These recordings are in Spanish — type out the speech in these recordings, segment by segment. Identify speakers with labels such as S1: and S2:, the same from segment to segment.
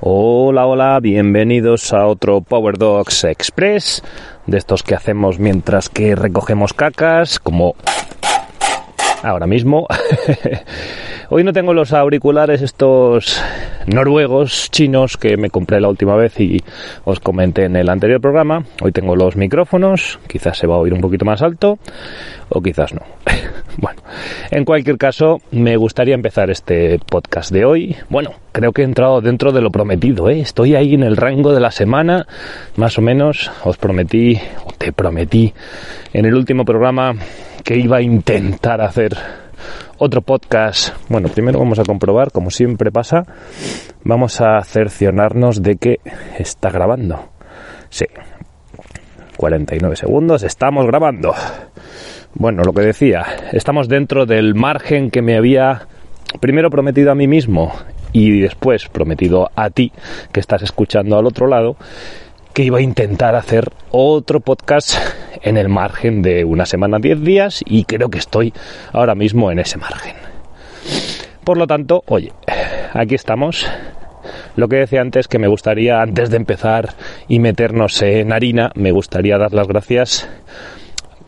S1: Hola, hola, bienvenidos a otro Power Dogs Express, de estos que hacemos mientras que recogemos cacas, como ahora mismo. Hoy no tengo los auriculares estos noruegos, chinos, que me compré la última vez y os comenté en el anterior programa. Hoy tengo los micrófonos, quizás se va a oír un poquito más alto o quizás no. bueno, en cualquier caso, me gustaría empezar este podcast de hoy. Bueno, creo que he entrado dentro de lo prometido, ¿eh? Estoy ahí en el rango de la semana, más o menos. Os prometí, o te prometí, en el último programa que iba a intentar hacer otro podcast. Bueno, primero vamos a comprobar, como siempre pasa, vamos a cerciorarnos de que está grabando. Sí, 49 segundos, estamos grabando. Bueno, lo que decía, estamos dentro del margen que me había primero prometido a mí mismo y después prometido a ti que estás escuchando al otro lado que iba a intentar hacer otro podcast en el margen de una semana, 10 días y creo que estoy ahora mismo en ese margen. Por lo tanto, oye, aquí estamos. Lo que decía antes que me gustaría, antes de empezar y meternos en harina, me gustaría dar las gracias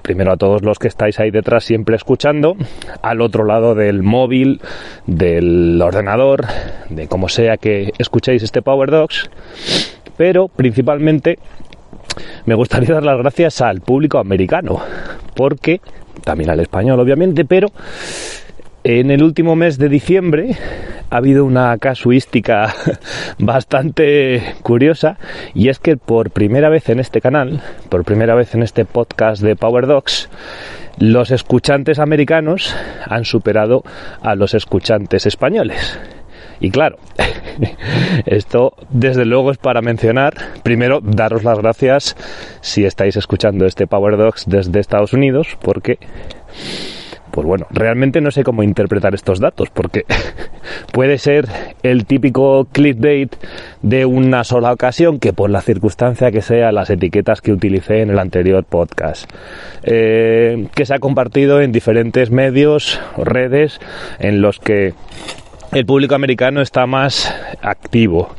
S1: primero a todos los que estáis ahí detrás siempre escuchando, al otro lado del móvil, del ordenador, de como sea que escuchéis este Power Dogs, pero principalmente me gustaría dar las gracias al público americano, porque también al español obviamente, pero en el último mes de diciembre ha habido una casuística bastante curiosa y es que por primera vez en este canal, por primera vez en este podcast de Power Dogs, los escuchantes americanos han superado a los escuchantes españoles. Y claro, esto desde luego es para mencionar, primero daros las gracias si estáis escuchando este Power Dogs desde Estados Unidos, porque pues bueno, realmente no sé cómo interpretar estos datos, porque puede ser el típico clickbait de una sola ocasión, que por la circunstancia que sea las etiquetas que utilicé en el anterior podcast, eh, que se ha compartido en diferentes medios o redes en los que el público americano está más activo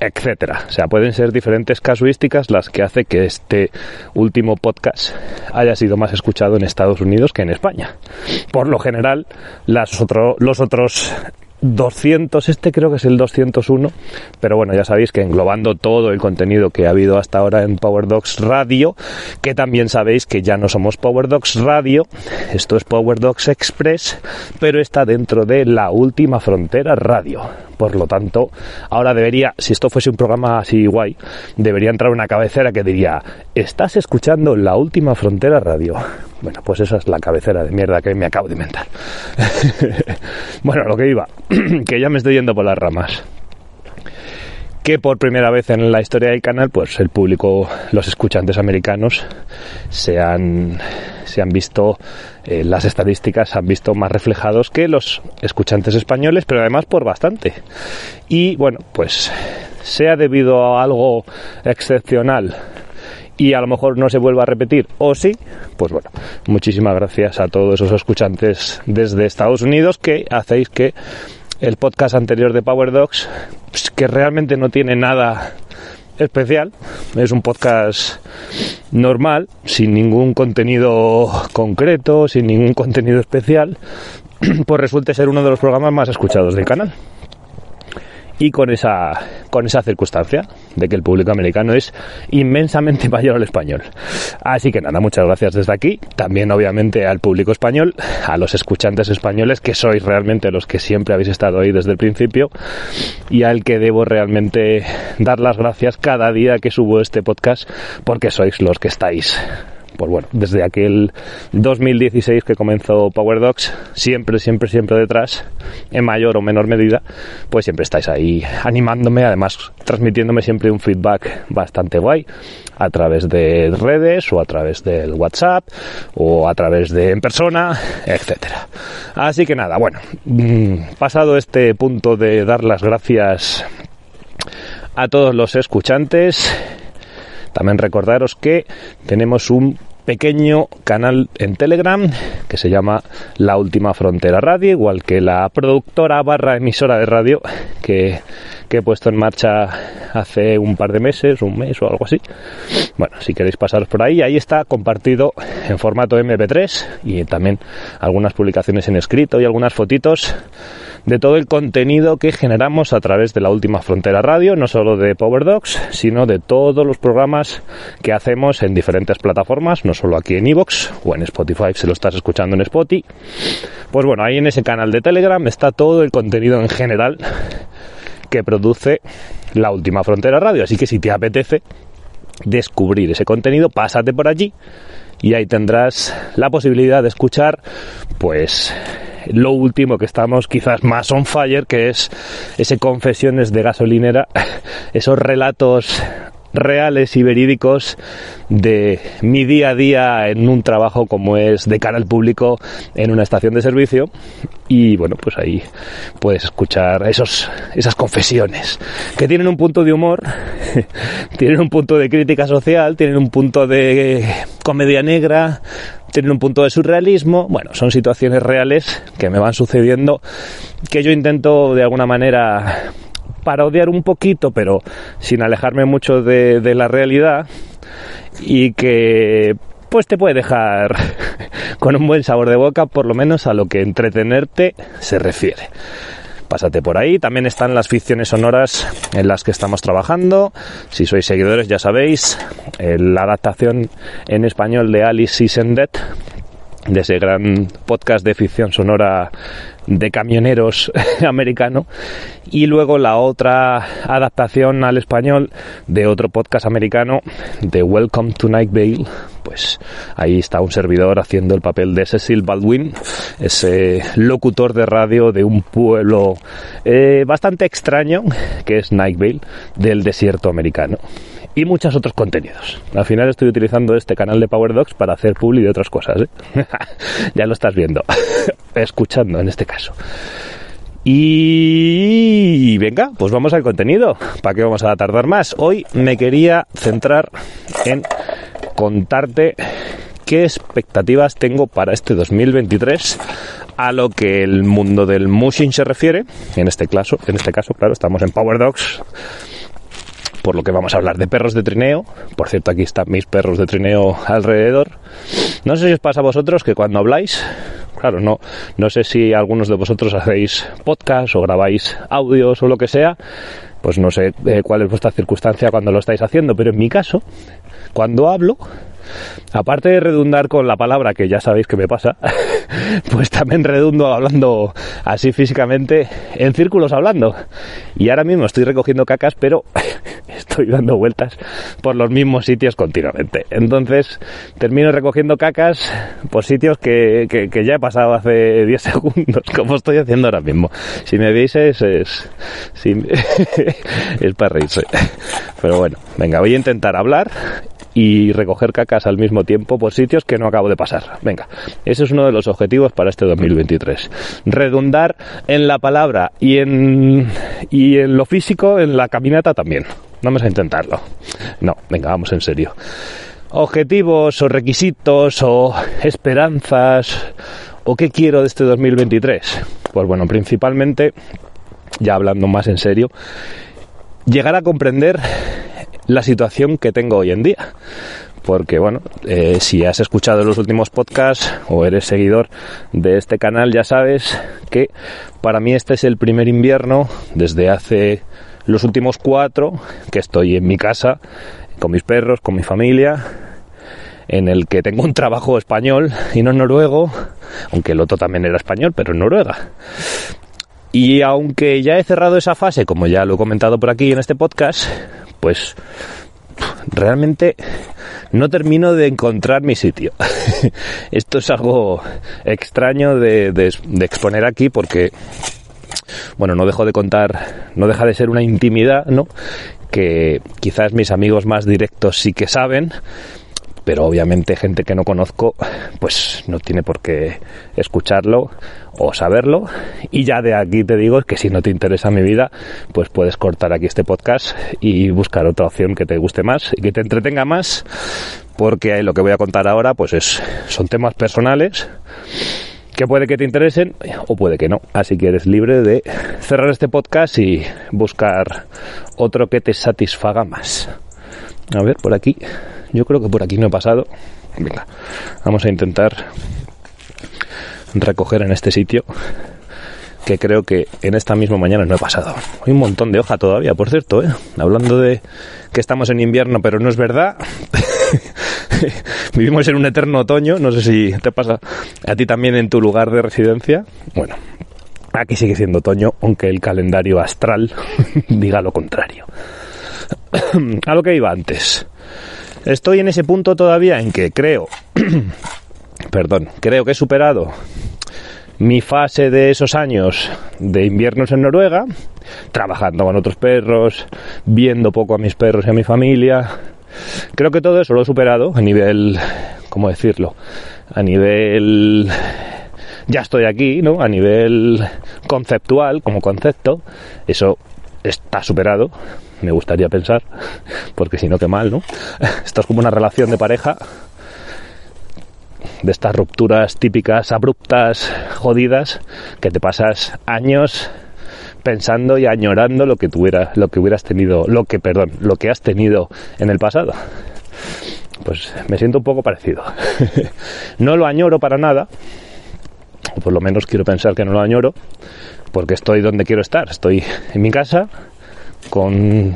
S1: etcétera. O sea, pueden ser diferentes casuísticas las que hace que este último podcast haya sido más escuchado en Estados Unidos que en España. Por lo general, los otros 200, este creo que es el 201, pero bueno, ya sabéis que englobando todo el contenido que ha habido hasta ahora en Power Dogs Radio, que también sabéis que ya no somos Power Dogs Radio, esto es Power Dogs Express, pero está dentro de la última frontera radio. Por lo tanto, ahora debería, si esto fuese un programa así guay, debería entrar una cabecera que diría, estás escuchando la última frontera radio. Bueno, pues esa es la cabecera de mierda que me acabo de inventar. bueno, lo que iba, que ya me estoy yendo por las ramas que por primera vez en la historia del canal, pues el público, los escuchantes americanos se han, se han visto, eh, las estadísticas se han visto más reflejados que los escuchantes españoles, pero además por bastante. Y bueno, pues sea debido a algo excepcional y a lo mejor no se vuelva a repetir o sí, pues bueno, muchísimas gracias a todos esos escuchantes desde Estados Unidos que hacéis que el podcast anterior de Power Dogs, pues, que realmente no tiene nada especial, es un podcast normal, sin ningún contenido concreto, sin ningún contenido especial, pues resulta ser uno de los programas más escuchados del canal y con esa, con esa circunstancia de que el público americano es inmensamente mayor al español. Así que nada, muchas gracias desde aquí. También obviamente al público español, a los escuchantes españoles, que sois realmente los que siempre habéis estado ahí desde el principio y al que debo realmente dar las gracias cada día que subo este podcast porque sois los que estáis pues bueno, desde aquel 2016 que comenzó Power Docs, siempre, siempre, siempre detrás, en mayor o menor medida, pues siempre estáis ahí animándome, además transmitiéndome siempre un feedback bastante guay a través de redes o a través del WhatsApp o a través de en persona, etcétera. Así que nada, bueno, mm, pasado este punto de dar las gracias a todos los escuchantes, también recordaros que tenemos un pequeño canal en Telegram que se llama La Última Frontera Radio, igual que la productora barra emisora de radio que, que, he puesto en marcha hace un par de meses, un mes o algo así. Bueno, si queréis pasaros por ahí, ahí está compartido en formato MP3 y también algunas publicaciones en escrito y algunas fotitos de todo el contenido que generamos a través de la última frontera radio, no solo de Power Dogs, sino de todos los programas que hacemos en diferentes plataformas, no solo aquí en Evox o en Spotify si lo estás escuchando en Spotify. Pues bueno, ahí en ese canal de Telegram está todo el contenido en general que produce la última frontera radio, así que si te apetece descubrir ese contenido, pásate por allí y ahí tendrás la posibilidad de escuchar pues lo último que estamos quizás más on fire, que es ese confesiones de gasolinera, esos relatos reales y verídicos de mi día a día en un trabajo como es de cara al público en una estación de servicio. Y bueno pues ahí puedes escuchar esos esas confesiones que tienen un punto de humor tienen un punto de crítica social tienen un punto de comedia negra tienen un punto de surrealismo. Bueno son situaciones reales que me van sucediendo que yo intento de alguna manera parodiar un poquito, pero sin alejarme mucho de, la realidad y que pues te puede dejar con un buen sabor de boca, por lo menos a lo que entretenerte se refiere. Pásate por ahí, también están las ficciones sonoras en las que estamos trabajando. Si sois seguidores ya sabéis, la adaptación en español de Alice is Dead, de ese gran podcast de ficción sonora de camioneros americano. Y luego la otra adaptación al español de otro podcast americano de Welcome to Night Vale. Pues ahí está un servidor haciendo el papel de Cecil Baldwin ese locutor de radio de un pueblo eh, bastante extraño que es Night Vale del desierto americano y muchos otros contenidos. Al final estoy utilizando este canal de Power Docs para hacer publi de otras cosas. ¿eh? ya lo estás viendo, escuchando en este caso. Y venga, pues vamos al contenido. ¿Para qué vamos a tardar más? Hoy me quería centrar en contarte qué expectativas tengo para este 2023 a lo que el mundo del mushing se refiere. En este caso, en este caso, claro, estamos en Power Dogs por lo que vamos a hablar de perros de trineo. Por cierto, aquí están mis perros de trineo alrededor. No sé si os pasa a vosotros que cuando habláis, claro, no, no sé si algunos de vosotros hacéis podcast o grabáis audios o lo que sea, pues no sé eh, cuál es vuestra circunstancia cuando lo estáis haciendo, pero en mi caso, cuando hablo, aparte de redundar con la palabra que ya sabéis que me pasa, pues también redundo hablando así físicamente en círculos hablando. Y ahora mismo estoy recogiendo cacas, pero estoy dando vueltas por los mismos sitios continuamente. Entonces termino recogiendo cacas por sitios que, que, ya he pasado hace 10 segundos, como estoy haciendo ahora mismo. Si me veis es, es, es para reírse. Pero bueno, venga, voy a intentar hablar y recoger cacas al mismo tiempo por sitios que no acabo de pasar. Venga, ese es uno de los objetivos para este 2023. Redundar en la palabra y en, y en lo físico, en la caminata también. Vamos a intentarlo. No, venga, vamos en serio. Objetivos o requisitos o esperanzas o qué quiero de este 2023. Pues bueno, principalmente, ya hablando más en serio, llegar a comprender la situación que tengo hoy en día. Porque bueno, eh, si has escuchado los últimos podcasts o eres seguidor de este canal, ya sabes que para mí este es el primer invierno desde hace los últimos cuatro que estoy en mi casa con mis perros, con mi familia, en el que tengo un trabajo español y no noruego, aunque el otro también era español, pero en Noruega. Y aunque ya he cerrado esa fase, como ya lo he comentado por aquí en este podcast, pues realmente no termino de encontrar mi sitio. Esto es algo extraño de, de, de exponer aquí porque bueno, no dejo de contar, no deja de ser una intimidad, ¿no? Que quizás mis amigos más directos sí que saben, pero obviamente gente que no conozco pues no tiene por qué escucharlo o saberlo y ya de aquí te digo que si no te interesa mi vida pues puedes cortar aquí este podcast y buscar otra opción que te guste más y que te entretenga más porque lo que voy a contar ahora pues es son temas personales que puede que te interesen o puede que no. Así que eres libre de cerrar este podcast y buscar otro que te satisfaga más. A ver, por aquí. Yo creo que por aquí no he pasado. Venga, vamos a intentar recoger en este sitio que creo que en esta misma mañana no he pasado. Hay un montón de hoja todavía, por cierto, ¿eh? Hablando de que estamos en invierno, pero no es verdad. Vivimos en un eterno otoño, no sé si te pasa a ti también en tu lugar de residencia. Bueno, aquí sigue siendo otoño, aunque el calendario astral diga lo contrario. a lo que iba antes. Estoy en ese punto todavía en que creo, perdón, creo que he superado mi fase de esos años de inviernos en Noruega, trabajando con otros perros, viendo poco a mis perros y a mi familia. Creo que todo eso lo he superado a nivel, ¿cómo decirlo? A nivel ya estoy aquí, ¿no? A nivel conceptual, como concepto, eso está superado, me gustaría pensar, porque si no, qué mal, ¿no? Esto es como una relación de pareja, de estas rupturas típicas, abruptas, jodidas, que te pasas años pensando y añorando lo que tuvieras, lo que hubieras tenido, lo que, perdón, lo que has tenido en el pasado. Pues me siento un poco parecido. no lo añoro para nada, o por lo menos quiero pensar que no lo añoro, porque estoy donde quiero estar. Estoy en mi casa, con,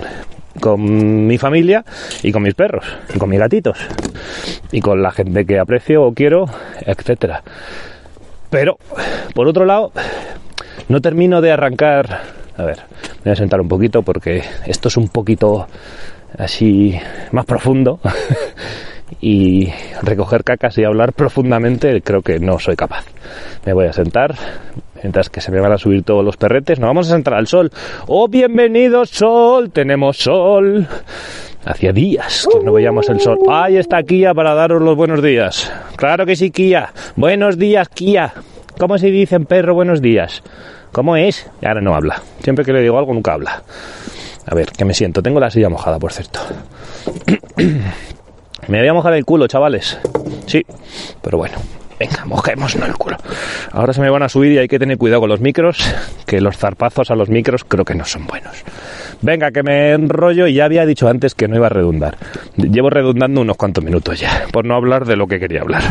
S1: con mi familia y con mis perros, y con mis gatitos, y con la gente que aprecio o quiero, etcétera. Pero, por otro lado, no termino de arrancar. A ver, me voy a sentar un poquito porque esto es un poquito así más profundo. y recoger cacas y hablar profundamente creo que no soy capaz. Me voy a sentar mientras que se me van a subir todos los perretes. Nos vamos a sentar al sol. ¡Oh, bienvenido sol! Tenemos sol. Hacía días que no veíamos el sol. Ahí está Kia para daros los buenos días. Claro que sí, Kia. Buenos días, Kia. ¿Cómo se dicen perro buenos días? ¿Cómo es? Y ahora no habla. Siempre que le digo algo nunca habla. A ver, que me siento. Tengo la silla mojada, por cierto. me voy a mojar el culo, chavales. Sí, pero bueno. Venga, mojémonos el culo. Ahora se me van a subir y hay que tener cuidado con los micros, que los zarpazos a los micros creo que no son buenos. Venga, que me enrollo y ya había dicho antes que no iba a redundar. Llevo redundando unos cuantos minutos ya, por no hablar de lo que quería hablar.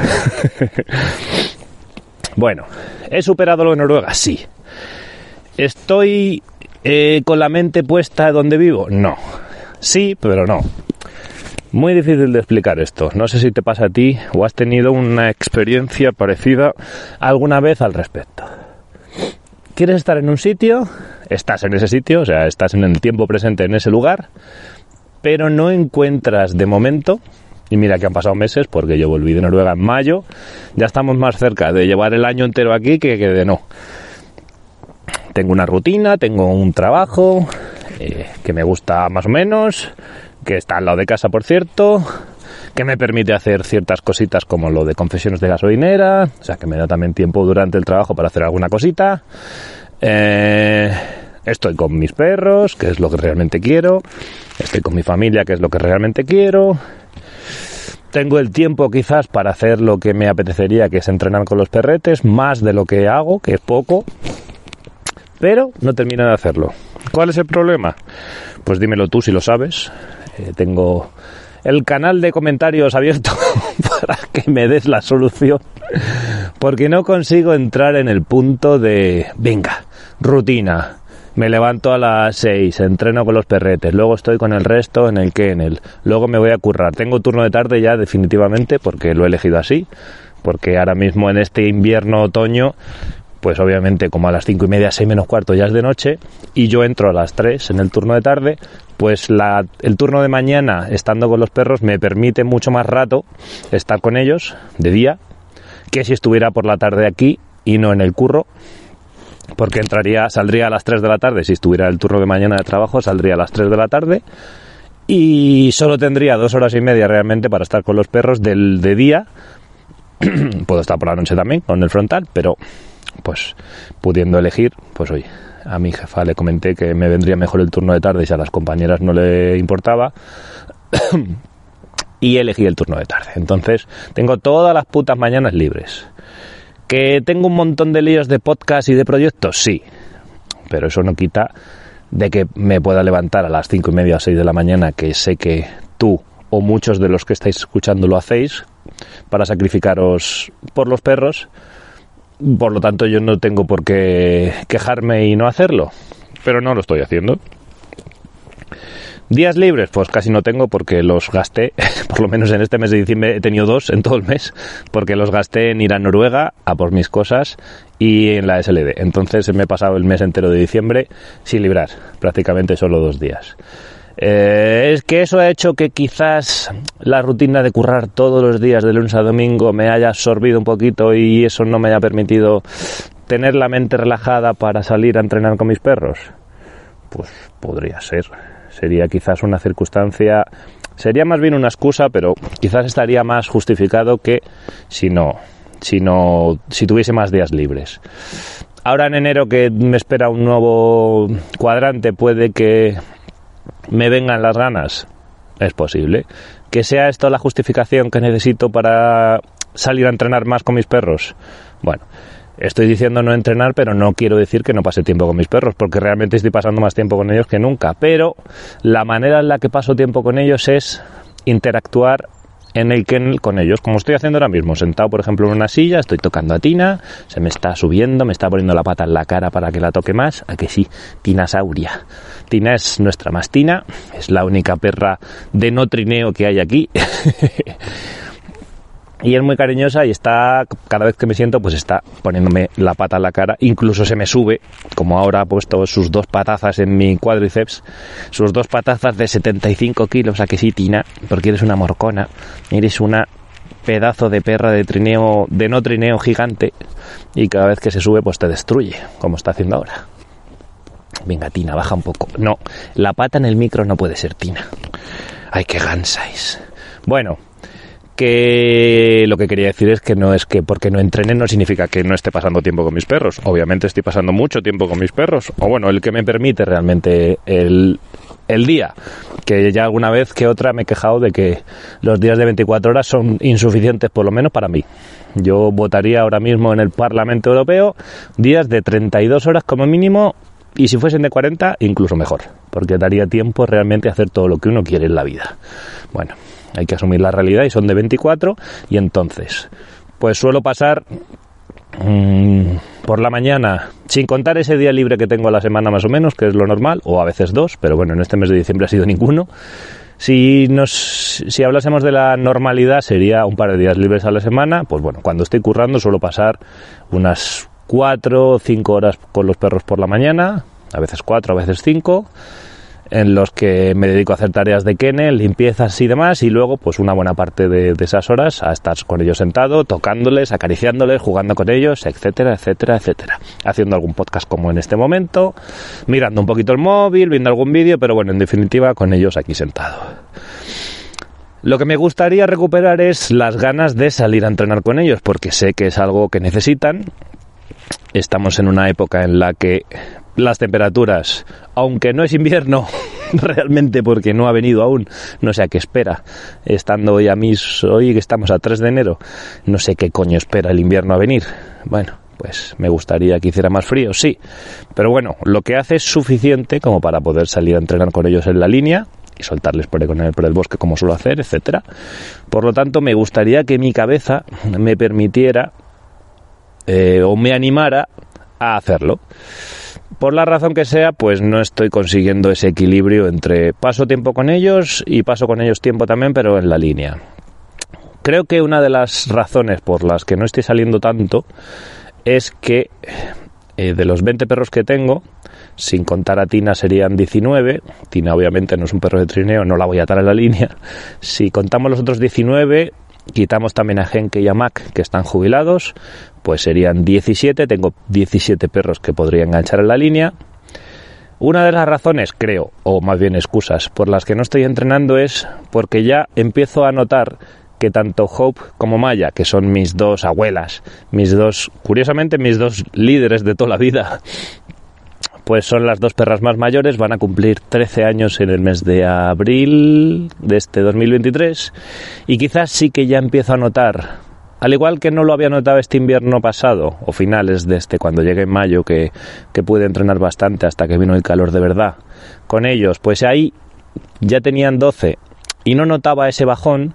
S1: bueno, ¿he superado lo de Noruega? Sí. ¿Estoy eh, con la mente puesta donde vivo? No. Sí, pero no. Muy difícil de explicar esto. No sé si te pasa a ti o has tenido una experiencia parecida alguna vez al respecto. ¿Quieres estar en un sitio? Estás en ese sitio, o sea, estás en el tiempo presente en ese lugar, pero no encuentras de momento, y mira que han pasado meses porque yo volví de Noruega en mayo, ya estamos más cerca de llevar el año entero aquí que, de no. Tengo una rutina, tengo un trabajo eh, que me gusta más o menos, que está al lado de casa, por cierto, que me permite hacer ciertas cositas como lo de confesiones de gasolinera, o sea, que me da también tiempo durante el trabajo para hacer alguna cosita. Eh, estoy con mis perros, que es lo que realmente quiero. Estoy con mi familia, que es lo que realmente quiero. Tengo el tiempo quizás para hacer lo que me apetecería, que es entrenar con los perretes, más de lo que hago, que es poco. Pero no termino de hacerlo. ¿Cuál es el problema? Pues dímelo tú si lo sabes. Eh, tengo el canal de comentarios abierto para que me des la solución. Porque no consigo entrar en el punto de, venga, rutina. Me levanto a las 6, entreno con los perretes, luego estoy con el resto en el kennel, luego me voy a currar. Tengo turno de tarde ya definitivamente porque lo he elegido así, porque ahora mismo en este invierno otoño pues obviamente como a las cinco y media, seis menos cuarto ya es de noche, y yo entro a las 3 en el turno de tarde, pues la, el turno de mañana estando con los perros me permite mucho más rato estar con ellos de día que si estuviera por la tarde aquí y no en el curro porque entraría, saldría a las 3 de la tarde, si estuviera el turno de mañana de trabajo, saldría a las 3 de la tarde y solo tendría dos horas y media realmente para estar con los perros del de día. Puedo estar por la noche también con el frontal, pero pues pudiendo elegir, pues oye, a mi jefa le comenté que me vendría mejor el turno de tarde si a las compañeras no le importaba. y elegí el turno de tarde. Entonces, tengo todas las putas mañanas libres. ¿Que tengo un montón de líos de podcast y de proyectos? Sí. Pero eso no quita de que me pueda levantar a las cinco y media o seis de la mañana, que sé que tú o muchos de los que estáis escuchando lo hacéis, para sacrificaros por los perros. Por lo tanto, yo no tengo por qué quejarme y no hacerlo. Pero no lo estoy haciendo. Días libres, pues casi no tengo porque los gasté, por lo menos en este mes de diciembre he tenido dos en todo el mes, porque los gasté en ir a Noruega a por mis cosas y en la SLD. Entonces me he pasado el mes entero de diciembre sin librar, prácticamente solo dos días. Eh, es que eso ha hecho que quizás la rutina de currar todos los días de lunes a domingo me haya absorbido un poquito y eso no me haya permitido tener la mente relajada para salir a entrenar con mis perros. Pues podría ser sería quizás una circunstancia, sería más bien una excusa, pero quizás estaría más justificado que si no, si no, si tuviese más días libres. Ahora en enero que me espera un nuevo cuadrante, puede que me vengan las ganas. Es posible. Que sea esto la justificación que necesito para salir a entrenar más con mis perros. Bueno, Estoy diciendo no entrenar, pero no quiero decir que no pase tiempo con mis perros, porque realmente estoy pasando más tiempo con ellos que nunca. Pero la manera en la que paso tiempo con ellos es interactuar en el kennel con ellos, como estoy haciendo ahora mismo, sentado por ejemplo en una silla, estoy tocando a Tina, se me está subiendo, me está poniendo la pata en la cara para que la toque más, a que sí, Tina Sauria. Tina es nuestra mastina, es la única perra de no trineo que hay aquí. y es muy cariñosa y está cada vez que me siento pues está poniéndome la pata en la cara. Incluso se me sube como ahora ha puesto sus dos patazas en mi cuádriceps sus dos patazas de 75 kilos a que sí Tina porque eres una morcona eres una pedazo de perra de trineo de no trineo gigante y cada vez que se sube pues te destruye como está haciendo ahora. Venga Tina baja un poco. No la pata en el micro no puede ser Tina. Ay qué gansáis bueno que lo que quería decir es que no es que porque no entrene no significa que no esté pasando tiempo con mis perros. Obviamente estoy pasando mucho tiempo con mis perros. O bueno, el que me permite realmente el, el día. Que ya alguna vez que otra me he quejado de que los días de 24 horas son insuficientes, por lo menos para mí. Yo votaría ahora mismo en el Parlamento Europeo días de 32 horas como mínimo y si fuesen de 40, incluso mejor, porque daría tiempo realmente a hacer todo lo que uno quiere en la vida. Bueno, hay que asumir la realidad y son de 24 y entonces pues suelo pasar mm, por la mañana, sin contar ese día libre que tengo a la semana más o menos, que es lo normal, o a veces dos, pero bueno, en este mes de diciembre ha sido ninguno. Si nos si hablásemos de la normalidad sería un par de días libres a la semana, pues bueno, cuando estoy currando suelo pasar unas cuatro o cinco horas con los perros por la mañana, a veces cuatro, a veces cinco en los que me dedico a hacer tareas de kennel, limpiezas y demás, y luego pues una buena parte de, esas horas a estar con ellos sentado, tocándoles, acariciándoles, jugando con ellos, etcétera, etcétera, etcétera. Haciendo algún podcast como en este momento, mirando un poquito el móvil, viendo algún vídeo, pero bueno, en definitiva con ellos aquí sentado. Lo que me gustaría recuperar es las ganas de salir a entrenar con ellos, porque sé que es algo que necesitan. Estamos en una época en la que las temperaturas, aunque no es invierno realmente porque no ha venido aún, no sé a qué espera, estando hoy a mis, hoy que estamos a 3 de enero, no sé qué coño espera el invierno a venir. Bueno, pues me gustaría que hiciera más frío, sí, pero bueno, lo que hace es suficiente como para poder salir a entrenar con ellos en la línea y soltarles por el, bosque como suelo hacer, etcétera. Por lo tanto, me gustaría que mi cabeza me permitiera eh, o me animara a hacerlo por la razón que sea, pues no estoy consiguiendo ese equilibrio entre paso tiempo con ellos y paso con ellos tiempo también, pero en la línea. Creo que una de las razones por las que no estoy saliendo tanto es que eh, de los 20 perros que tengo, sin contar a Tina serían 19. Tina obviamente no es un perro de trineo, no la voy a atar a la línea. Si contamos los otros 19, quitamos también a Genke y a Mac, que están jubilados, pues serían 17. Tengo 17 perros que podría enganchar en la línea. Una de las razones, creo, o más bien excusas, por las que no estoy entrenando es porque ya empiezo a notar que tanto Hope como Maya, que son mis dos abuelas, mis dos, curiosamente, mis dos líderes de toda la vida, pues son las dos perras más mayores, van a cumplir 13 años en el mes de abril de este 2023 y quizás sí que ya empiezo a notar, al igual que no lo había notado este invierno pasado o finales de este, cuando llegué en mayo, que, que pude entrenar bastante hasta que vino el calor de verdad, con ellos, pues ahí ya tenían 12 y no notaba ese bajón,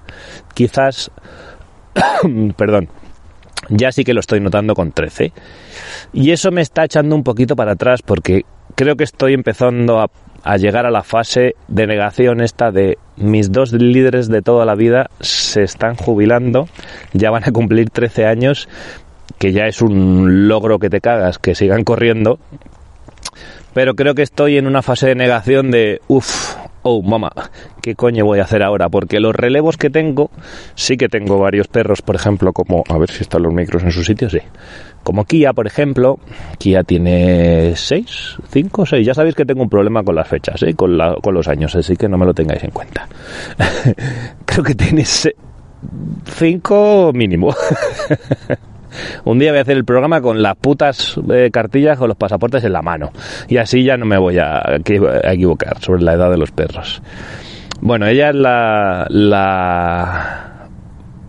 S1: quizás, perdón, ya sí que lo estoy notando con 13. Y eso me está echando un poquito para atrás porque creo que estoy empezando a, a, llegar a la fase de negación esta de mis dos líderes de toda la vida se están jubilando, ya van a cumplir 13 años, que ya es un logro que te cagas, que sigan corriendo. Pero creo que estoy en una fase de negación de, uff, oh mamá, ¿qué coño voy a hacer ahora? Porque los relevos que tengo, sí que tengo varios perros, por ejemplo, como, a ver si están los micros en su sitio, sí. Como Kia, por ejemplo, Kia tiene 6, 5, 6. Ya sabéis que tengo un problema con las fechas, ¿eh? con, la, con los años, así que no me lo tengáis en cuenta. Creo que tiene 5 mínimo. Un día voy a hacer el programa con las putas eh, cartillas con los pasaportes en la mano. Y así ya no me voy a, a equivocar sobre la edad de los perros. Bueno, ella es la, la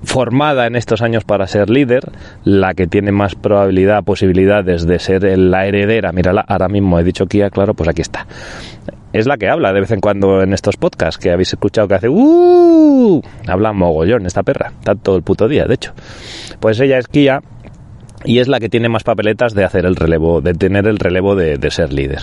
S1: formada en estos años para ser líder, la que tiene más probabilidad, posibilidades de ser la heredera. Mírala, ahora mismo he dicho Kia, claro, pues aquí está. Es la que habla de vez en cuando en estos podcasts que habéis escuchado que hace ¡Uh! Habla mogollón esta perra, está todo el puto día, de hecho. Pues ella es Kia y es la que tiene más papeletas de hacer el relevo, de tener el relevo de, ser líder.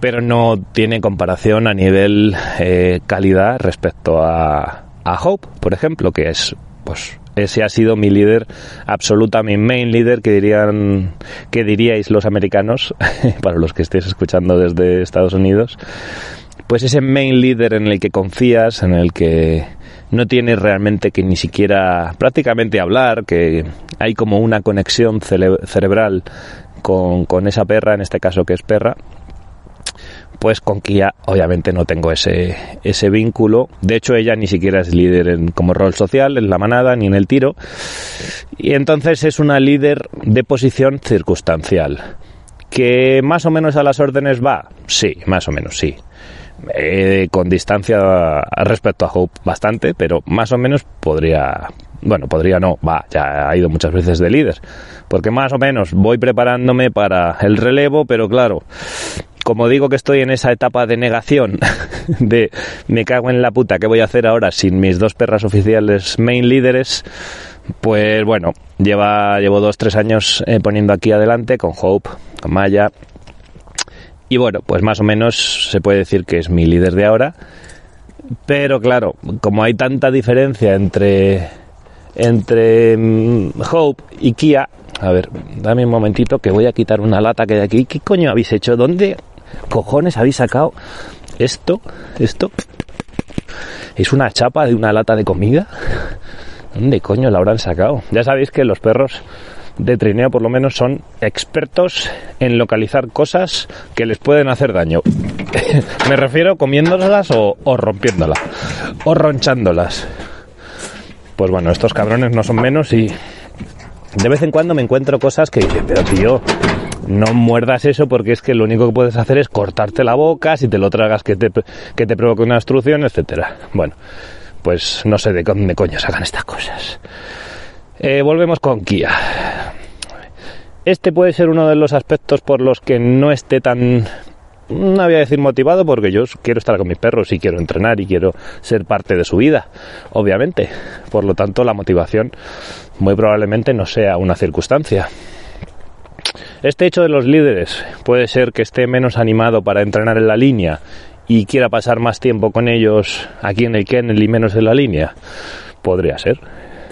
S1: Pero no tiene comparación a nivel eh, calidad respecto a Hope, por ejemplo, que es pues ese ha sido mi líder absoluta, mi main líder que dirían que diríais los americanos para los que estéis escuchando desde Estados Unidos. Pues ese main líder en el que confías, en el que no tienes realmente que ni siquiera prácticamente hablar, que hay como una conexión cere cerebral con esa perra, en este caso que es perra, pues con Kia obviamente no tengo ese, ese vínculo. De hecho, ella ni siquiera es líder en, como rol social, en la manada ni en el tiro. Y entonces es una líder de posición circunstancial. ¿Que más o menos a las órdenes va? Sí, más o menos sí. Eh, con distancia respecto a Hope bastante, pero más o menos podría, bueno, podría no, va, ya ha ido muchas veces de líder, porque más o menos voy preparándome para el relevo, pero claro, como digo que estoy en esa etapa de negación, de me cago en la puta, ¿qué voy a hacer ahora sin mis dos perras oficiales main líderes? Pues bueno, lleva, llevo dos, tres años eh, poniendo aquí adelante con Hope, con Maya. Y bueno, pues más o menos se puede decir que es mi líder de ahora. Pero claro, como hay tanta diferencia entre, entre Hope y Kia, a ver, dame un momentito que voy a quitar una lata que hay aquí. ¿Qué coño habéis hecho? ¿Dónde cojones habéis sacado esto? Esto es una chapa de una lata de comida. ¿Dónde coño la habrán sacado? Ya sabéis que los perros de trineo por lo menos son expertos en localizar cosas que les pueden hacer daño. Me refiero comiéndolas o, rompiéndolas o ronchándolas. Pues bueno, estos cabrones no son menos y de vez en cuando me encuentro cosas que dicen, pero tío, no muerdas eso porque es que lo único que puedes hacer es cortarte la boca, si te lo tragas que te, que te provoque una obstrucción, etcétera. Bueno, pues no sé de dónde coño sacan estas cosas. Eh, volvemos con Kia. Este puede ser uno de los aspectos por los que no esté tan no voy a decir motivado porque yo quiero estar con mis perros y quiero entrenar y quiero ser parte de su vida, obviamente. Por lo tanto, la motivación muy probablemente no sea una circunstancia. Este hecho de los líderes puede ser que esté menos animado para entrenar en la línea y quiera pasar más tiempo con ellos aquí en el kennel y menos en la línea. Podría ser.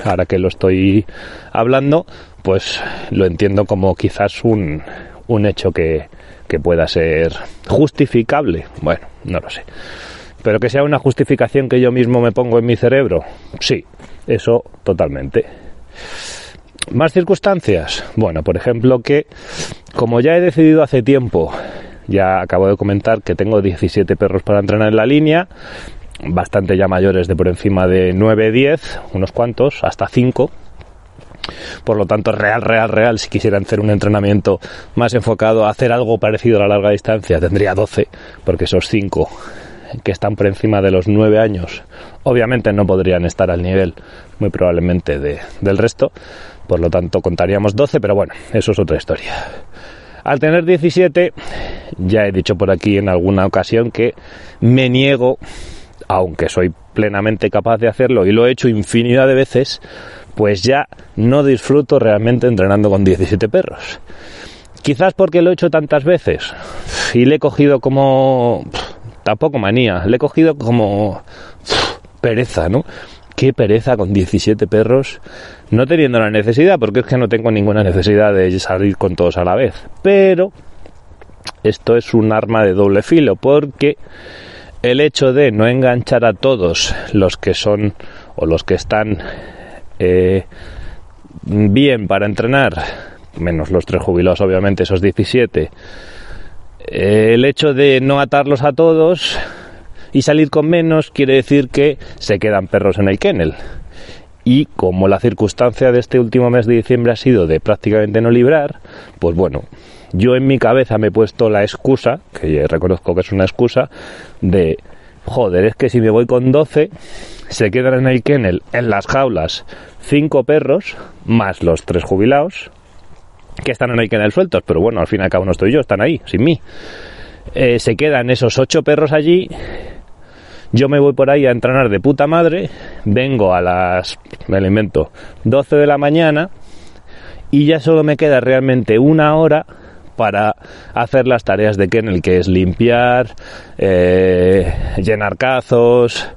S1: Ahora que lo estoy hablando, pues lo entiendo como quizás un, un hecho que, que pueda ser justificable. Bueno, no lo sé. Pero que sea una justificación que yo mismo me pongo en mi cerebro, sí, eso totalmente. ¿Más circunstancias? Bueno, por ejemplo que, como ya he decidido hace tiempo, ya acabo de comentar que tengo 17 perros para entrenar en la línea, bastante ya mayores de por encima de 9, 10, unos cuantos, hasta 5. Por lo tanto, real, real, real, si quisiera hacer un entrenamiento más enfocado a hacer algo parecido a la larga distancia, tendría 12, porque esos 5 que están por encima de los 9 años, obviamente no podrían estar al nivel, muy probablemente, de, del resto. Por lo tanto, contaríamos 12, pero bueno, eso es otra historia. Al tener 17, ya he dicho por aquí en alguna ocasión que me niego, aunque soy plenamente capaz de hacerlo y lo he hecho infinidad de veces, pues ya no disfruto realmente entrenando con 17 perros. Quizás porque lo he hecho tantas veces y le he cogido como... tampoco manía, le he cogido como pereza, ¿no? qué pereza con 17 perros, no teniendo la necesidad, porque es que no tengo ninguna necesidad de salir con todos a la vez. Pero esto es un arma de doble filo, porque el hecho de no enganchar a todos los que son o los que están eh, bien para entrenar, menos los tres jubilados, obviamente, esos 17, el hecho de no atarlos a todos y salir con menos quiere decir que se quedan perros en el kennel. Y como la circunstancia de este último mes de diciembre ha sido de prácticamente no librar, pues bueno, yo en mi cabeza me he puesto la excusa, que reconozco que es una excusa, de joder, es que si me voy con 12, se quedan en el kennel, en las jaulas, cinco perros, más los tres jubilados, que están el kennel sueltos, pero bueno, al fin y al cabo no estoy yo, están ahí, sin mí. Eh, se quedan esos ocho perros allí. Yo me voy por ahí a entrenar de puta madre, vengo a las, me lo invento, 12 de la mañana. Y ya solo me queda realmente una hora para hacer las tareas de Kennel, que es limpiar, eh, llenar cazos,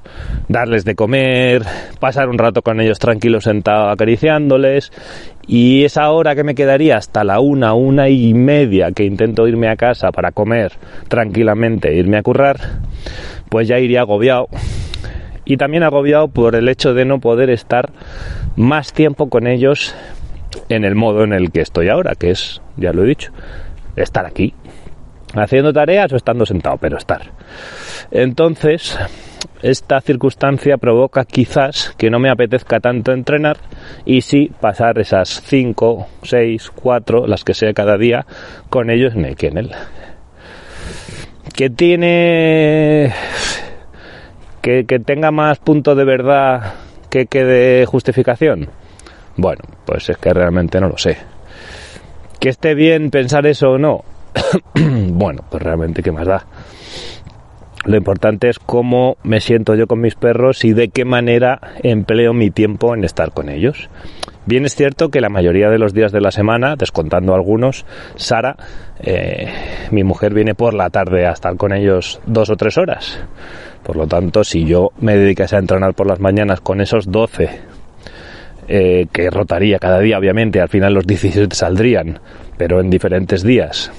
S1: darles de comer, pasar un rato con ellos tranquilos sentado acariciándoles y esa hora que me quedaría hasta la una, una y media que intento irme a casa para comer tranquilamente, irme a currar, pues ya iría agobiado. Y también agobiado por el hecho de no poder estar más tiempo con ellos en el modo en el que estoy ahora, que es, ya lo he dicho, estar aquí, haciendo tareas o estando sentado, pero estar. Entonces, esta circunstancia provoca quizás que no me apetezca tanto entrenar y sí pasar esas 5, 6, 4, las que sea cada día, con ellos en el kennel que tiene que, tenga más punto de verdad que, que de justificación. Bueno, pues es que realmente no lo sé. Que esté bien pensar eso o no. bueno, pues realmente qué más da. Lo importante es cómo me siento yo con mis perros y de qué manera empleo mi tiempo en estar con ellos. Bien es cierto que la mayoría de los días de la semana, descontando algunos, Sara, eh, mi mujer viene por la tarde a estar con ellos dos o tres horas. Por lo tanto, si yo me dedicase a entrenar por las mañanas con esos 12, eh, que rotaría cada día, obviamente, al final los 17 saldrían, pero en diferentes días.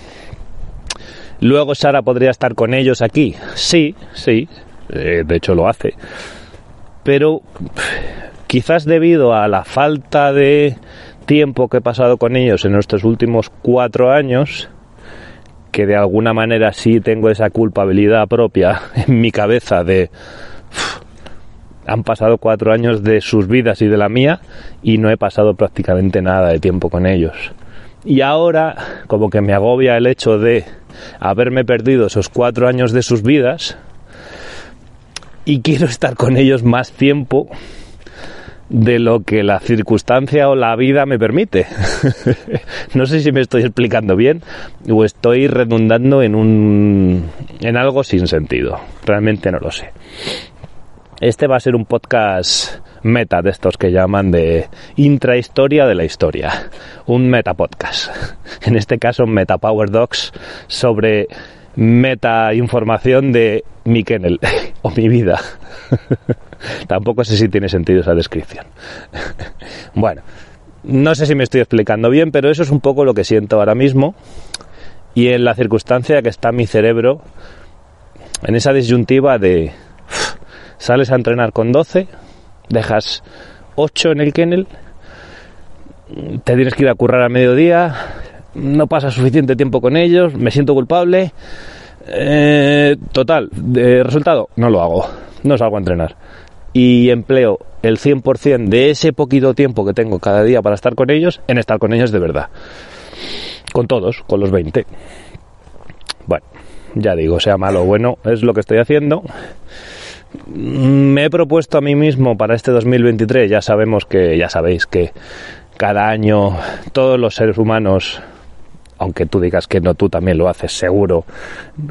S1: Luego Sara podría estar con ellos aquí. Sí, sí, eh, de hecho lo hace. Pero Quizás debido a la falta de tiempo que he pasado con ellos en estos últimos cuatro años, que de alguna manera sí tengo esa culpabilidad propia en mi cabeza de han pasado cuatro años de sus vidas y de la mía y no he pasado prácticamente nada de tiempo con ellos. Y ahora como que me agobia el hecho de haberme perdido esos cuatro años de sus vidas y quiero estar con ellos más tiempo de lo que la circunstancia o la vida me permite. no sé si me estoy explicando bien o estoy redundando en un en algo sin sentido. Realmente no lo sé. Este va a ser un podcast meta de estos que llaman de intrahistoria de la historia, un meta podcast. En este caso Meta Power Docs sobre meta información de mi kennel o mi vida. Tampoco sé si tiene sentido esa descripción. bueno, no sé si me estoy explicando bien, pero eso es un poco lo que siento ahora mismo. y en la circunstancia que está mi cerebro, en esa disyuntiva de sales a entrenar con 12, dejas 8 en el kennel, te tienes que ir a currar a mediodía, no pasa suficiente tiempo con ellos, me siento culpable. Eh, total, resultado, no lo hago, no salgo a entrenar. Y empleo el 100% de ese poquito tiempo que tengo cada día para estar con ellos en estar con ellos de verdad. Con todos, con los 20. Bueno, ya digo, sea malo o bueno, es lo que estoy haciendo. Me he propuesto a mí mismo para este 2023, ya sabemos que, ya sabéis que cada año todos los seres humanos aunque tú digas que no, tú también lo haces seguro.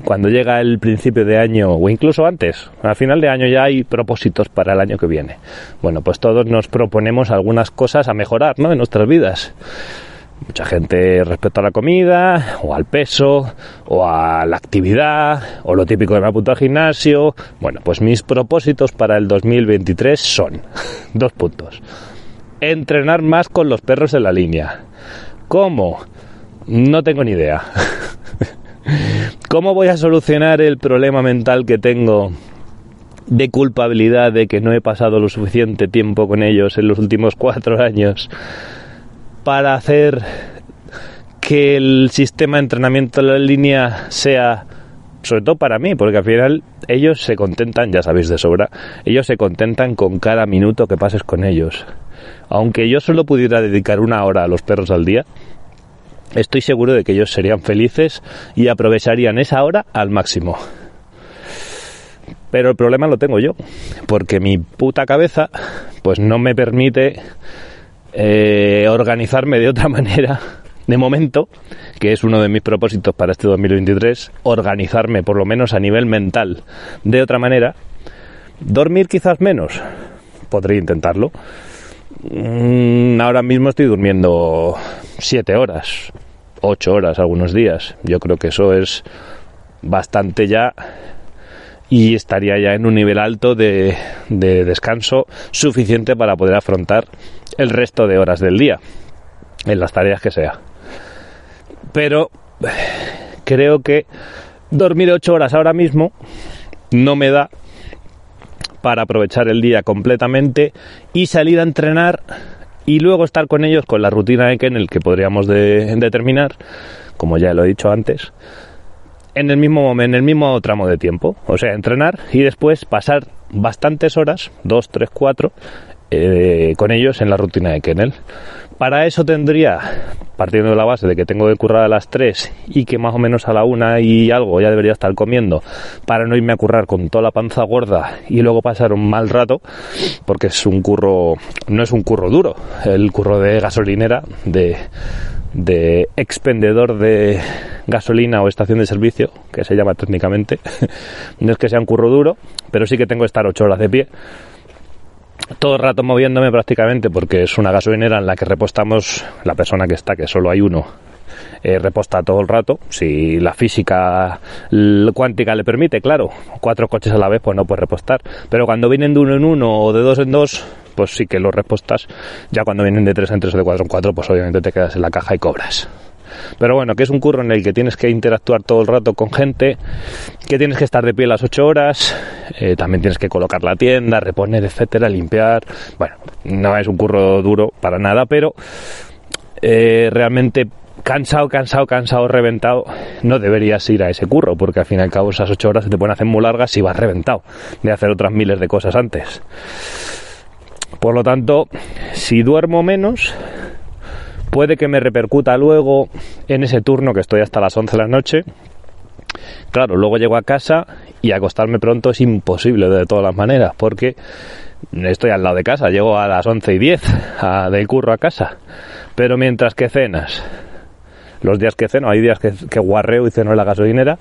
S1: Cuando llega el principio de año, o incluso antes, al final de año ya hay propósitos para el año que viene. Bueno, pues todos nos proponemos algunas cosas a mejorar, ¿no? En nuestras vidas. Mucha gente respecto a la comida, o al peso, o a la actividad, o lo típico de me apunto al gimnasio. Bueno, pues mis propósitos para el 2023 son dos puntos. Entrenar más con los perros en la línea. ¿Cómo? No tengo ni idea. ¿Cómo voy a solucionar el problema mental que tengo de culpabilidad de que no he pasado lo suficiente tiempo con ellos en los últimos cuatro años para hacer que el sistema de entrenamiento en línea sea sobre todo para mí, porque al final ellos se contentan, ya sabéis de sobra, ellos se contentan con cada minuto que pases con ellos. Aunque yo solo pudiera dedicar una hora a los perros al día, estoy seguro de que ellos serían felices y aprovecharían esa hora al máximo. Pero el problema lo tengo yo, porque mi puta cabeza pues no me permite eh, organizarme de otra manera. De momento, que es uno de mis propósitos para este 2023, organizarme por lo menos a nivel mental de otra manera. Dormir quizás menos, podría intentarlo. Mm, ahora mismo estoy durmiendo siete horas, ocho horas algunos días. Yo creo que eso es bastante ya y estaría ya en un nivel alto de, de, descanso suficiente para poder afrontar el resto de horas del día en las tareas que sea. Pero creo que dormir ocho horas ahora mismo no me da para aprovechar el día completamente y salir a entrenar y luego estar con ellos con la rutina de el que podríamos determinar, como ya lo he dicho antes, en el mismo en el mismo tramo de tiempo, o sea, entrenar y después pasar bastantes horas, dos, tres, cuatro, eh, con ellos en la rutina de Kennel. Para eso tendría, partiendo de la base de que tengo que currar a las 3 y que más o menos a la 1 y algo ya debería estar comiendo, para no irme a currar con toda la panza gorda y luego pasar un mal rato, porque es un curro, no es un curro duro, el curro de gasolinera, de, de expendedor de gasolina o estación de servicio, que se llama técnicamente. no es que sea un curro duro, pero sí que tengo que estar 8 horas de pie todo el rato moviéndome prácticamente porque es una gasolinera en la que repostamos la persona que está, que solo hay uno, eh, reposta todo el rato. Si la física cuántica le permite, claro, cuatro coches a la vez, pues no puedes repostar. Pero cuando vienen de uno en uno o de dos en dos, pues sí que los repostas. Ya cuando vienen de tres en tres o de cuatro en cuatro, pues obviamente te quedas en la caja y cobras. Pero bueno, que es un curro en el que tienes que interactuar todo el rato con gente, que tienes que estar de pie las 8 horas, eh, también tienes que colocar la tienda, reponer, etcétera, limpiar. Bueno, no es un curro duro para nada, pero eh, realmente cansado, cansado, cansado, reventado, no deberías ir a ese curro, porque al fin y al cabo esas 8 horas se te pueden hacer muy largas si vas reventado de hacer otras miles de cosas antes. Por lo tanto, si duermo menos, puede que me repercuta luego en ese turno que estoy hasta las 11 de la noche. Claro, luego llego a casa y acostarme pronto es imposible de todas las maneras, porque estoy al lado de casa, llego a las 11 y 10 del curro a casa. Pero mientras que cenas, los días que ceno, hay días que, que guarreo y ceno en la gasolinera,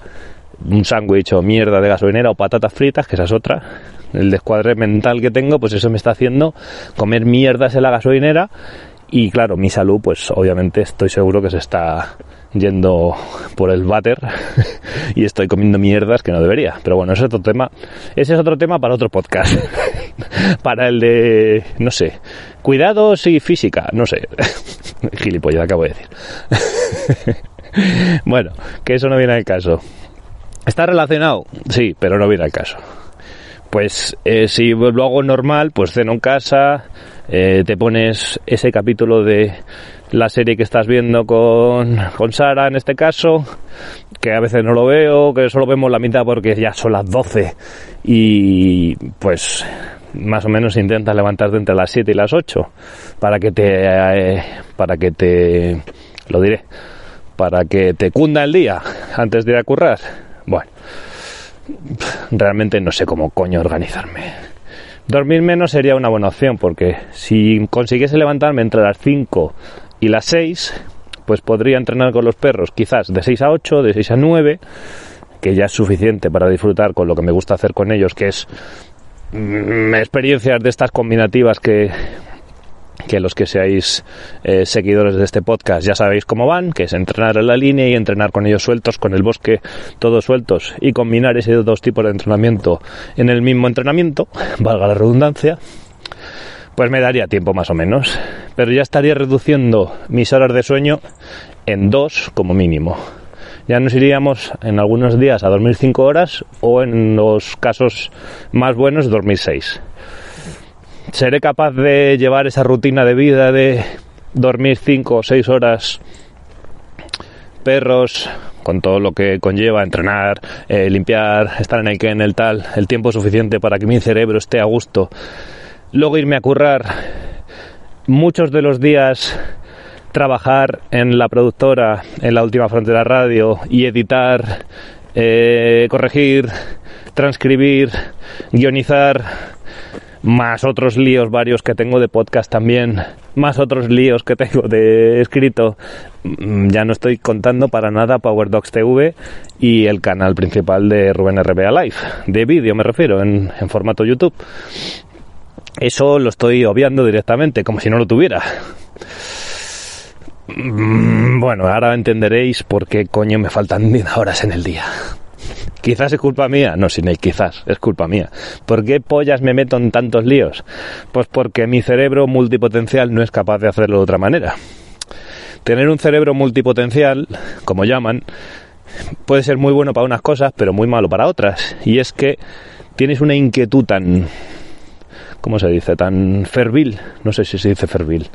S1: un sándwich o mierda de gasolinera o patatas fritas, que esa es otra. El descuadre mental que tengo, pues eso me está haciendo comer mierdas en la gasolinera y claro, mi salud, pues obviamente estoy seguro que se está yendo por el váter y estoy comiendo mierdas que no debería. Pero bueno, ese es otro tema. Ese es otro tema para otro podcast. para el de, no sé, cuidados y física, no sé. Gilipollas, acabo de decir. bueno, que eso no viene al caso. ¿Está relacionado? Sí, pero no viene al caso. Pues eh, si lo hago normal, pues ceno en casa, eh, te pones ese capítulo de la serie que estás viendo con, con Sara en este caso, que a veces no lo veo, que solo vemos la mitad porque ya son las 12 y pues más o menos intentas levantarte entre las 7 y las 8 para que te eh, para que te lo diré para que te cunda el día antes de ir a currar. Bueno realmente no sé cómo coño organizarme. Dormir menos sería una buena opción porque si consiguiese levantarme entre las 5 y las 6 pues podría entrenar con los perros quizás de 6 a 8 de 6 a 9 que ya es suficiente para disfrutar con lo que me gusta hacer con ellos que es mm, experiencias de estas combinativas que que los que seáis eh, seguidores de este podcast ya sabéis cómo van, que es entrenar en la línea y entrenar con ellos sueltos, con el bosque todos sueltos y combinar esos dos tipos de entrenamiento en el mismo entrenamiento, valga la redundancia, pues me daría tiempo más o menos. Pero ya estaría reduciendo mis horas de sueño en dos como mínimo. Ya nos iríamos en algunos días a dormir cinco horas o en los casos más buenos dormir seis seré capaz de llevar esa rutina de vida de dormir 5 o 6 horas perros con todo lo que conlleva entrenar, eh, limpiar, estar en el que en el tal, el tiempo suficiente para que mi cerebro esté a gusto. Luego irme a currar muchos de los días trabajar en la productora, en la última frontera radio y editar, eh, corregir, transcribir, guionizar más otros líos varios que tengo de podcast también, más otros líos que tengo de escrito. Mm, ya no estoy contando para nada Power Docs TV y el canal principal de Rubén RBA Live, de vídeo me refiero, en, en formato YouTube. Eso lo estoy obviando directamente, como si no lo tuviera. Mm, bueno, ahora entenderéis por qué coño me faltan horas en el día. Quizás es culpa mía. No, sin el quizás, es culpa mía. ¿Por qué pollas me meto en tantos líos? Pues porque mi cerebro multipotencial no es capaz de hacerlo de otra manera. Tener un cerebro multipotencial, como llaman, puede ser muy bueno para unas cosas, pero muy malo para otras. Y es que tienes una inquietud tan... ¿Cómo se dice? Tan fervil. No sé si se dice fervil.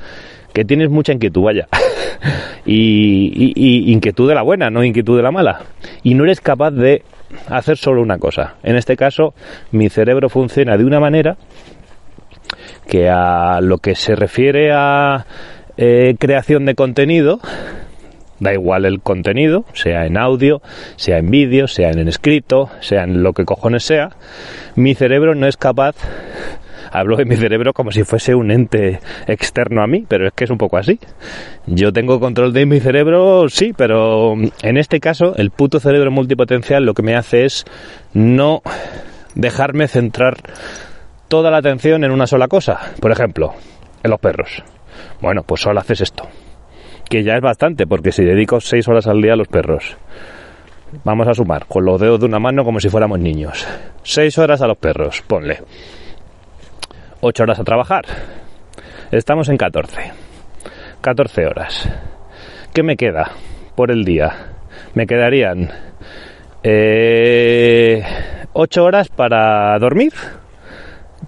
S1: Que tienes mucha inquietud, vaya. y, inquietud de la buena, no inquietud de la mala. Y no eres capaz de hacer solo una cosa. En este caso, mi cerebro funciona de una manera que a lo que se refiere a eh, creación de contenido, da igual el contenido, sea en audio, sea en vídeo, sea en escrito, sea en lo que cojones sea, mi cerebro no es capaz hablo de mi cerebro como si fuese un ente externo a mí, pero es que es un poco así. Yo tengo control de mi cerebro, sí, pero en este caso el puto cerebro multipotencial lo que me hace es no dejarme centrar toda la atención en una sola cosa. Por ejemplo, en los perros. Bueno, pues solo haces esto. Que ya es bastante, porque si dedico seis horas al día a los perros. Vamos a sumar con los dedos de una mano como si fuéramos niños. Seis horas a los perros, ponle. 8 horas a trabajar. Estamos en 14. 14 horas. ¿Qué me queda por el día? Me quedarían eh, 8 horas para dormir,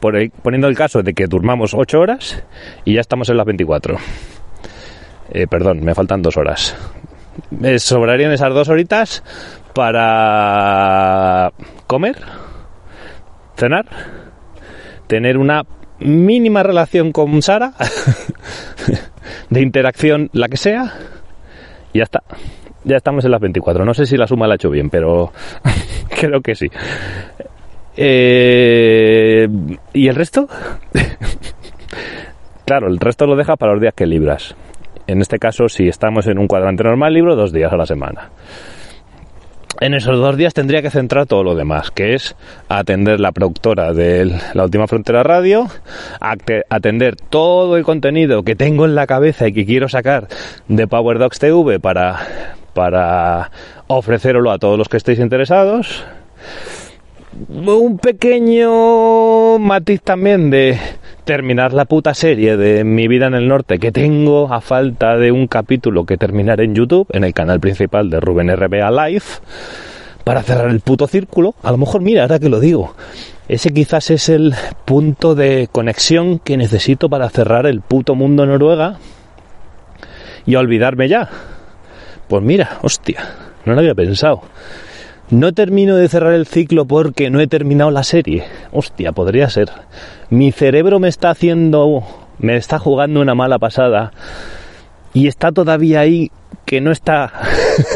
S1: por poniendo el caso de que durmamos 8 horas y ya estamos en las 24. Eh, perdón, me faltan 2 horas. Me sobrarían esas 2 horitas para comer, cenar, tener una mínima relación con Sara, de interacción, la que sea, y ya está. Ya estamos en las 24. No sé si la suma la ha hecho bien, pero creo que sí. Eh, ¿Y el resto? claro, el resto lo deja para los días que libras. En este caso, si estamos en un cuadrante normal, libro dos días a la semana en esos dos días tendría que centrar todo lo demás, que es atender la productora de la última frontera radio, atender todo el contenido que tengo en la cabeza y que quiero sacar de Power Docs TV para, para ofrecerlo a todos los que estéis interesados. Un pequeño matiz también de terminar la puta serie de Mi vida en el norte que tengo a falta de un capítulo que terminar en YouTube, en el canal principal de Rubén RBA Live, para cerrar el puto círculo. A lo mejor, mira, ahora que lo digo, ese quizás es el punto de conexión que necesito para cerrar el puto mundo Noruega y olvidarme ya. Pues mira, hostia, no lo había pensado. No termino de cerrar el ciclo porque no he terminado la serie. Hostia, podría ser. Mi cerebro me está haciendo, me está jugando una mala pasada y está todavía ahí que no está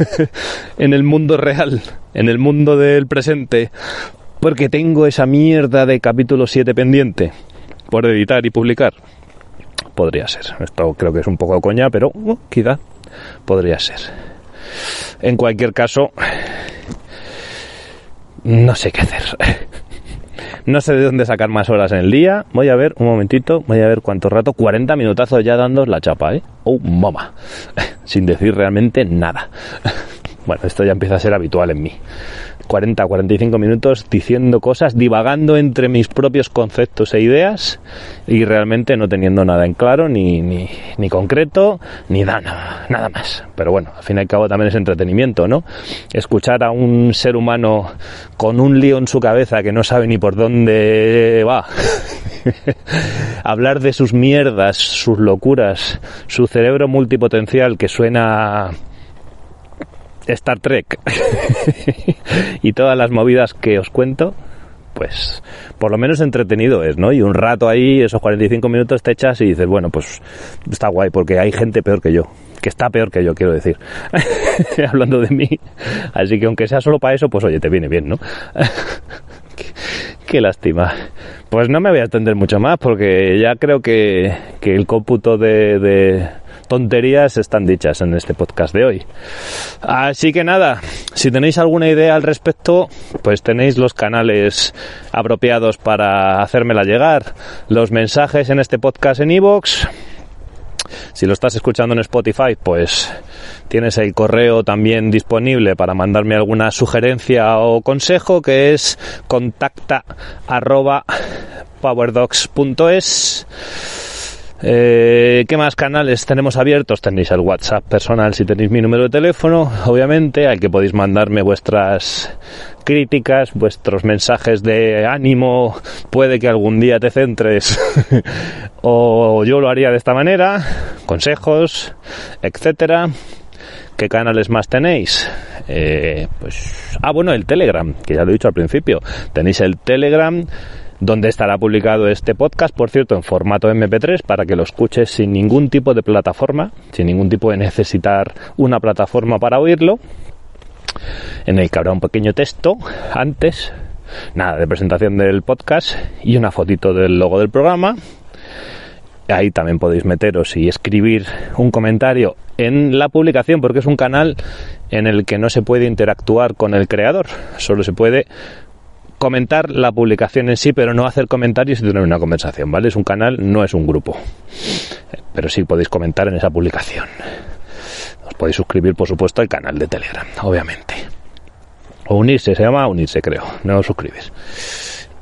S1: en el mundo real, en el mundo del presente, porque tengo esa mierda de capítulo 7 pendiente por editar y publicar. Podría ser. Esto creo que es un poco coña, pero uh, quizá podría ser. En cualquier caso, no sé qué hacer. No sé de dónde sacar más horas en el día. Voy a ver, un momentito, voy a ver cuánto rato. 40 minutazos ya dando la chapa, ¿eh? Oh, mama. Sin decir realmente nada. Bueno, esto ya empieza a ser habitual en mí. 40, 45 minutos diciendo cosas, divagando entre mis propios conceptos e ideas y realmente no teniendo nada en claro, ni, ni, ni concreto, ni nada, nada más. Pero bueno, al fin y al cabo también es entretenimiento, ¿no? Escuchar a un ser humano con un lío en su cabeza que no sabe ni por dónde va. Hablar de sus mierdas, sus locuras, su cerebro multipotencial que suena Star Trek y todas las movidas que os cuento, pues por lo menos entretenido es, ¿no? Y un rato ahí, esos 45 minutos te echas y dices, bueno, pues está guay porque hay gente peor que yo, que está peor que yo, quiero decir, hablando de mí. Así que aunque sea solo para eso, pues oye, te viene bien, ¿no? qué, lástima. Pues no me voy a extender mucho más porque ya creo que, que el cómputo de tonterías están dichas en este podcast de hoy. Así que nada, si tenéis alguna idea al respecto, pues tenéis los canales apropiados para hacérmela llegar, los mensajes en este podcast en iVoox. Si lo estás escuchando en Spotify, pues tienes el correo también disponible para mandarme alguna sugerencia o consejo que es contacta arroba powerdocs.es eh, ¿Qué más canales tenemos abiertos? Tenéis el WhatsApp personal si tenéis mi número de teléfono, obviamente, al que podéis mandarme vuestras críticas, vuestros mensajes de ánimo, puede que algún día te centres o yo lo haría de esta manera, consejos, etcétera. ¿Qué canales más tenéis? Eh, pues, ah, bueno, el Telegram, que ya lo he dicho al principio. Tenéis el Telegram donde estará publicado este podcast, por cierto, en formato MP3 para que lo escuches sin ningún tipo de plataforma, sin ningún tipo de necesitar una plataforma para oírlo, en el que habrá un pequeño texto antes, nada de presentación del podcast y una fotito del logo del programa. Ahí también podéis meteros y escribir un comentario en la publicación porque es un canal en el que no se puede interactuar con el creador, solo se puede comentar la publicación en sí, pero no hacer comentarios y tener una conversación, ¿vale? Es un canal, no es un grupo. Pero sí podéis comentar en esa publicación. Os podéis suscribir, por supuesto, al canal de Telegram, obviamente. O unirse, se llama unirse, creo. No os suscribes.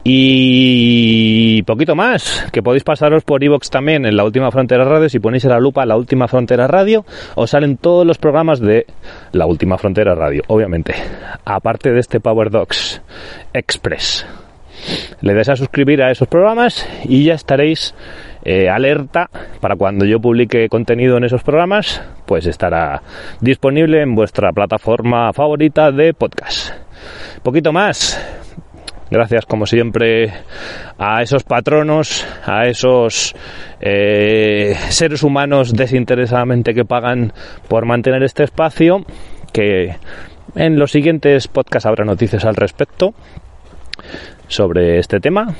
S1: Y poquito más, que podéis pasaros por iVox también en la última frontera radio. Si ponéis en la lupa la última frontera radio, os salen todos los programas de la última frontera radio, obviamente. Aparte de este Power Docs Express. Le des a suscribir a esos programas y ya estaréis eh, alerta para cuando yo publique contenido en esos programas, pues estará disponible en vuestra plataforma favorita de podcast. Poquito más, Gracias, como siempre, a esos patronos, a esos eh, seres humanos desinteresadamente que pagan por mantener este espacio, que en los siguientes podcasts habrá noticias al respecto sobre este tema.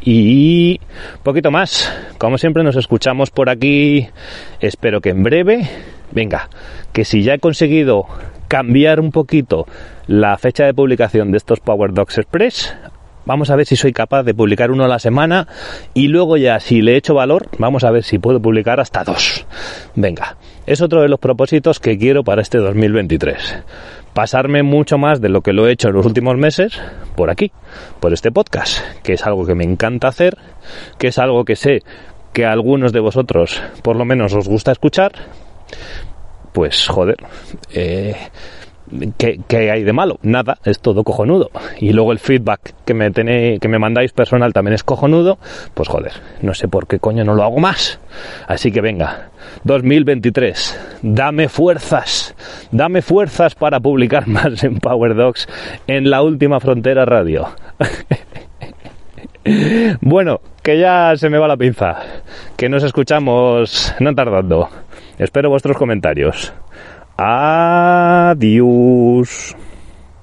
S1: Y poquito más. Como siempre nos escuchamos por aquí, espero que en breve, venga, que si ya he conseguido cambiar un poquito la fecha de publicación de estos Power Docs Express. Vamos a ver si soy capaz de publicar uno a la semana y luego ya si le echo valor, vamos a ver si puedo publicar hasta dos. Venga, es otro de los propósitos que quiero para este 2023. pasarme mucho más de lo que lo he hecho en los últimos meses por aquí, por este podcast, que es algo que me encanta hacer, que es algo que sé que a algunos de vosotros por lo menos os gusta escuchar, pues joder, eh, ¿qué, hay de malo? Nada, es todo cojonudo. Y luego el feedback que me, tenéis, que me mandáis personal también es cojonudo, pues joder, no sé por qué coño no lo hago más. Así que venga, 2023, dame fuerzas, dame fuerzas para publicar más en Power Dogs en la última frontera radio. bueno, que ya se me va la pinza, que nos escuchamos no tardando. Espero vuestros comentarios. Adiós.